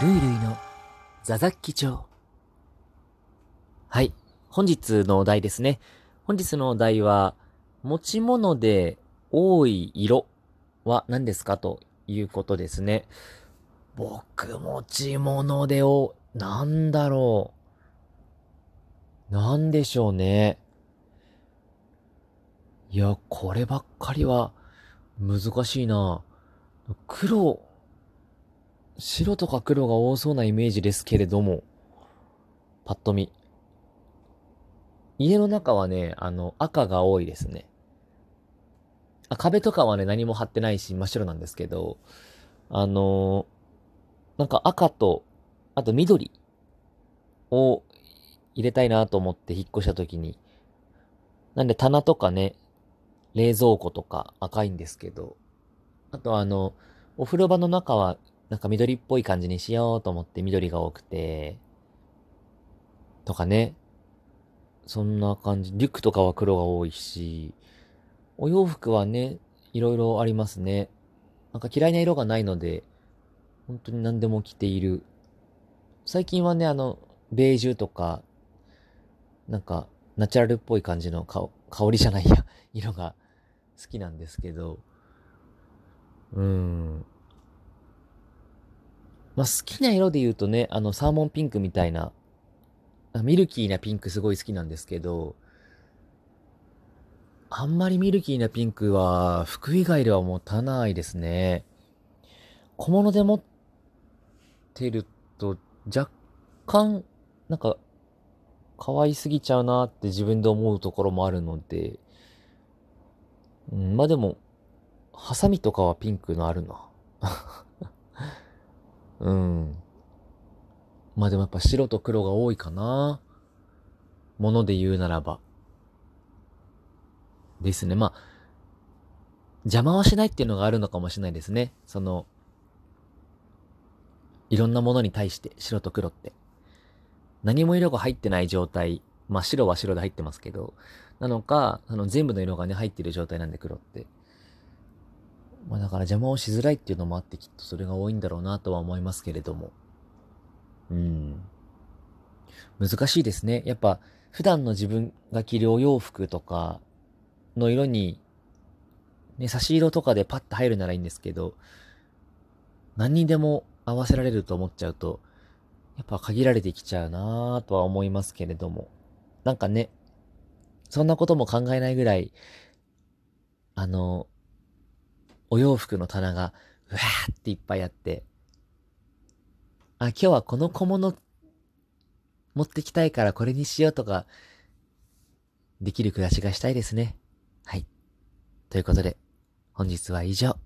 ルイルイのザザッキ町。はい。本日のお題ですね。本日のお題は、持ち物で多い色は何ですかということですね。僕、持ち物でお、なんだろう。なんでしょうね。いや、こればっかりは難しいな。黒、白とか黒が多そうなイメージですけれども、パッと見。家の中はね、あの、赤が多いですね。あ壁とかはね、何も貼ってないし、真っ白なんですけど、あのー、なんか赤と、あと緑を入れたいなと思って引っ越した時に、なんで棚とかね、冷蔵庫とか赤いんですけど、あとあの、お風呂場の中はなんか緑っぽい感じにしようと思って緑が多くて、とかね。そんな感じ。リュックとかは黒が多いし、お洋服はね、いろいろありますね。なんか嫌いな色がないので、本当に何でも着ている。最近はね、あの、ベージュとか、なんか、ナチュラルっぽい感じの香りじゃないや、色が好きなんですけど、うん。まあ、好きな色で言うとね、あの、サーモンピンクみたいな、ミルキーなピンクすごい好きなんですけど、あんまりミルキーなピンクは服以外では持たないですね。小物で持ってると若干、なんか、可愛すぎちゃうなって自分で思うところもあるので、うん、まあでも、ハサミとかはピンクのあるな。うん。まあでもやっぱ白と黒が多いかな。もので言うならば。ですね。まあ、邪魔はしないっていうのがあるのかもしれないですね。その、いろんなものに対して白と黒って。何も色が入ってない状態。まあ白は白で入ってますけど、なのか、あの全部の色がね入ってる状態なんで黒って。まあだから邪魔をしづらいっていうのもあってきっとそれが多いんだろうなとは思いますけれども。うん。難しいですね。やっぱ普段の自分が着るお洋服とかの色に、ね、差し色とかでパッと入るならいいんですけど、何にでも合わせられると思っちゃうと、やっぱ限られてきちゃうなぁとは思いますけれども。なんかね、そんなことも考えないぐらい、あの、お洋服の棚が、うわーっていっぱいあって、あ、今日はこの小物持ってきたいからこれにしようとか、できる暮らしがしたいですね。はい。ということで、本日は以上。